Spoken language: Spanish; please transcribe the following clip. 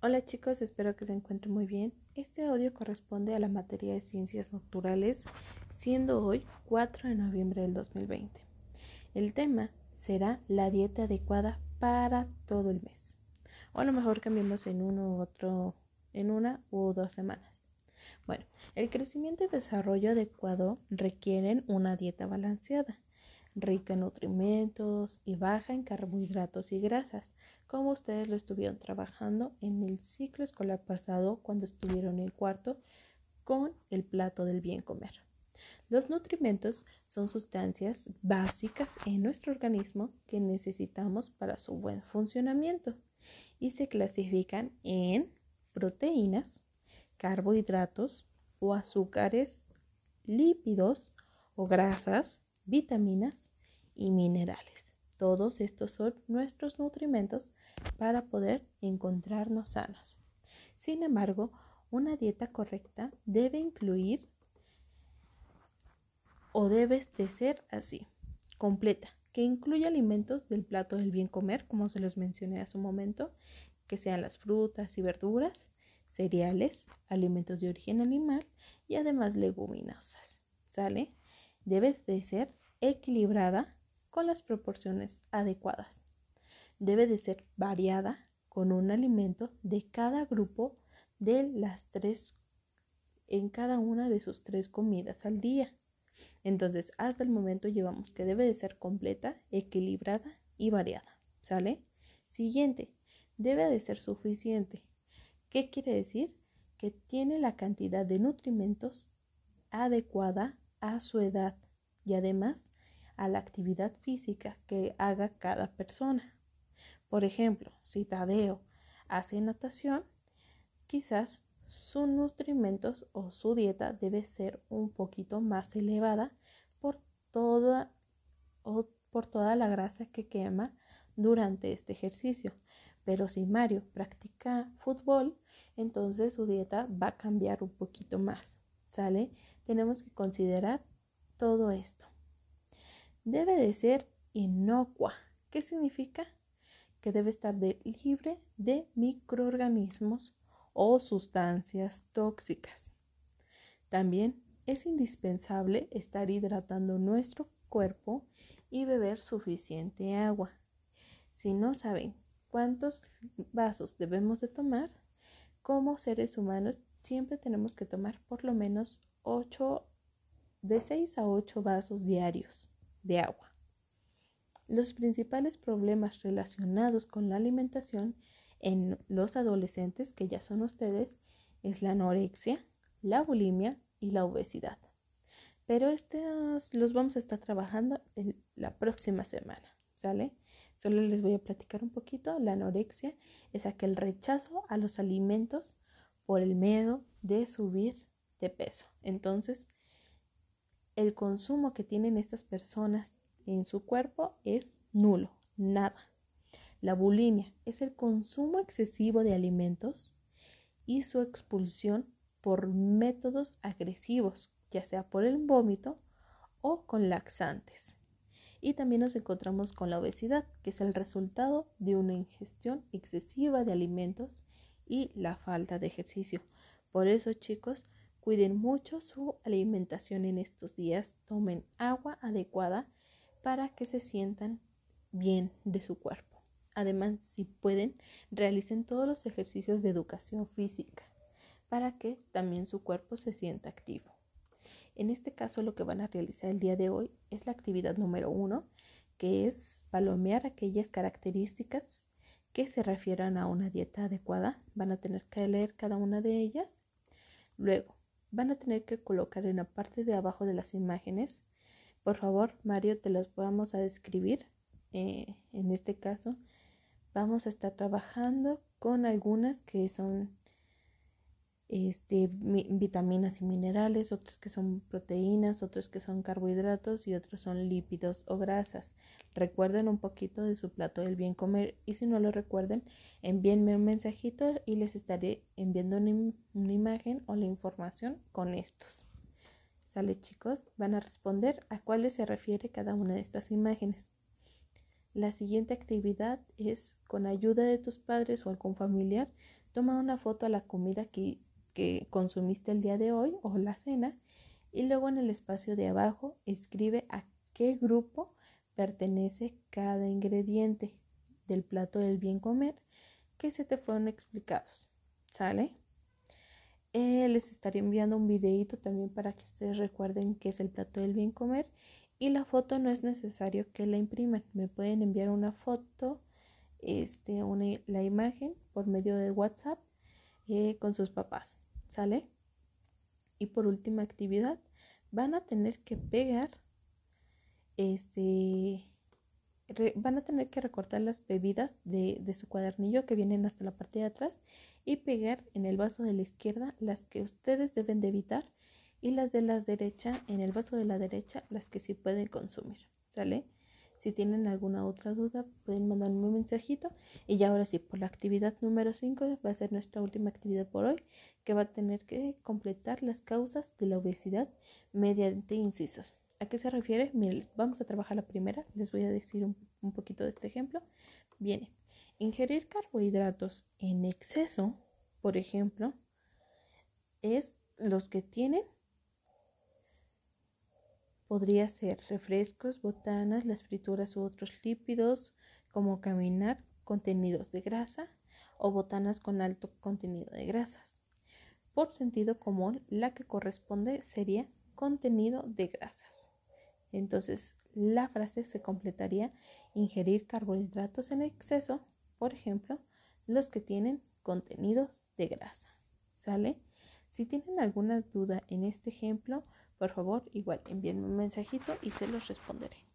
Hola chicos, espero que se encuentren muy bien. Este audio corresponde a la materia de ciencias naturales, siendo hoy 4 de noviembre del 2020. El tema será la dieta adecuada para todo el mes. O a lo mejor cambiemos en uno u otro, en una u dos semanas. Bueno, el crecimiento y desarrollo adecuado requieren una dieta balanceada, rica en nutrimentos y baja en carbohidratos y grasas como ustedes lo estuvieron trabajando en el ciclo escolar pasado cuando estuvieron en el cuarto con el plato del bien comer. Los nutrimentos son sustancias básicas en nuestro organismo que necesitamos para su buen funcionamiento y se clasifican en proteínas, carbohidratos o azúcares, lípidos o grasas, vitaminas y minerales. Todos estos son nuestros nutrimentos para poder encontrarnos sanos. Sin embargo, una dieta correcta debe incluir o debe de ser así, completa, que incluya alimentos del plato del bien comer, como se los mencioné hace un momento, que sean las frutas y verduras, cereales, alimentos de origen animal y además leguminosas. ¿Sale? Debe de ser equilibrada con las proporciones adecuadas debe de ser variada con un alimento de cada grupo de las tres en cada una de sus tres comidas al día. Entonces, hasta el momento llevamos que debe de ser completa, equilibrada y variada. ¿Sale? Siguiente, debe de ser suficiente. ¿Qué quiere decir? Que tiene la cantidad de nutrimentos adecuada a su edad y además a la actividad física que haga cada persona. Por ejemplo, si Tadeo hace natación, quizás sus nutrimentos o su dieta debe ser un poquito más elevada por toda, o por toda la grasa que quema durante este ejercicio. Pero si Mario practica fútbol, entonces su dieta va a cambiar un poquito más. ¿Sale? Tenemos que considerar todo esto. Debe de ser inocua. ¿Qué significa? que debe estar libre de microorganismos o sustancias tóxicas. También es indispensable estar hidratando nuestro cuerpo y beber suficiente agua. Si no saben cuántos vasos debemos de tomar, como seres humanos siempre tenemos que tomar por lo menos 8 de 6 a 8 vasos diarios de agua. Los principales problemas relacionados con la alimentación en los adolescentes, que ya son ustedes, es la anorexia, la bulimia y la obesidad. Pero estos los vamos a estar trabajando la próxima semana, ¿sale? Solo les voy a platicar un poquito. La anorexia es aquel rechazo a los alimentos por el miedo de subir de peso. Entonces, el consumo que tienen estas personas en su cuerpo es nulo, nada. La bulimia es el consumo excesivo de alimentos y su expulsión por métodos agresivos, ya sea por el vómito o con laxantes. Y también nos encontramos con la obesidad, que es el resultado de una ingestión excesiva de alimentos y la falta de ejercicio. Por eso, chicos, cuiden mucho su alimentación en estos días, tomen agua adecuada para que se sientan bien de su cuerpo. Además, si pueden, realicen todos los ejercicios de educación física para que también su cuerpo se sienta activo. En este caso, lo que van a realizar el día de hoy es la actividad número uno, que es palomear aquellas características que se refieran a una dieta adecuada. Van a tener que leer cada una de ellas. Luego, van a tener que colocar en la parte de abajo de las imágenes por favor, Mario, te las vamos a describir. Eh, en este caso, vamos a estar trabajando con algunas que son este, vitaminas y minerales, otras que son proteínas, otras que son carbohidratos y otros son lípidos o grasas. Recuerden un poquito de su plato del bien comer y si no lo recuerden, envíenme un mensajito y les estaré enviando una imagen o la información con estos. Sale chicos, van a responder a cuáles se refiere cada una de estas imágenes. La siguiente actividad es con ayuda de tus padres o algún familiar, Toma una foto a la comida que, que consumiste el día de hoy o la cena y luego en el espacio de abajo escribe a qué grupo pertenece cada ingrediente del plato del bien comer que se te fueron explicados. ¿Sale? Eh, les estaré enviando un videito también para que ustedes recuerden qué es el plato del bien comer y la foto no es necesario que la impriman. Me pueden enviar una foto, este, la imagen por medio de WhatsApp eh, con sus papás. ¿Sale? Y por última actividad, van a tener que pegar este van a tener que recortar las bebidas de, de, su cuadernillo que vienen hasta la parte de atrás y pegar en el vaso de la izquierda las que ustedes deben de evitar y las de la derecha en el vaso de la derecha las que sí pueden consumir, ¿sale? Si tienen alguna otra duda pueden mandarme un mensajito y ya ahora sí, por la actividad número 5 va a ser nuestra última actividad por hoy que va a tener que completar las causas de la obesidad mediante incisos. ¿A qué se refiere? Miren, vamos a trabajar la primera. Les voy a decir un, poquito de este ejemplo. Viene, ingerir carbohidratos en exceso, por ejemplo, es los que tienen, podría ser refrescos, botanas, las frituras u otros lípidos, como caminar, contenidos de grasa o botanas con alto contenido de grasas. Por sentido común, la que corresponde sería contenido de grasas. Entonces, la frase se completaría ingerir carbohidratos en exceso, por ejemplo, los que tienen contenidos de grasa. ¿Sale? Si tienen alguna duda en este ejemplo, por favor, igual envíenme un mensajito y se los responderé.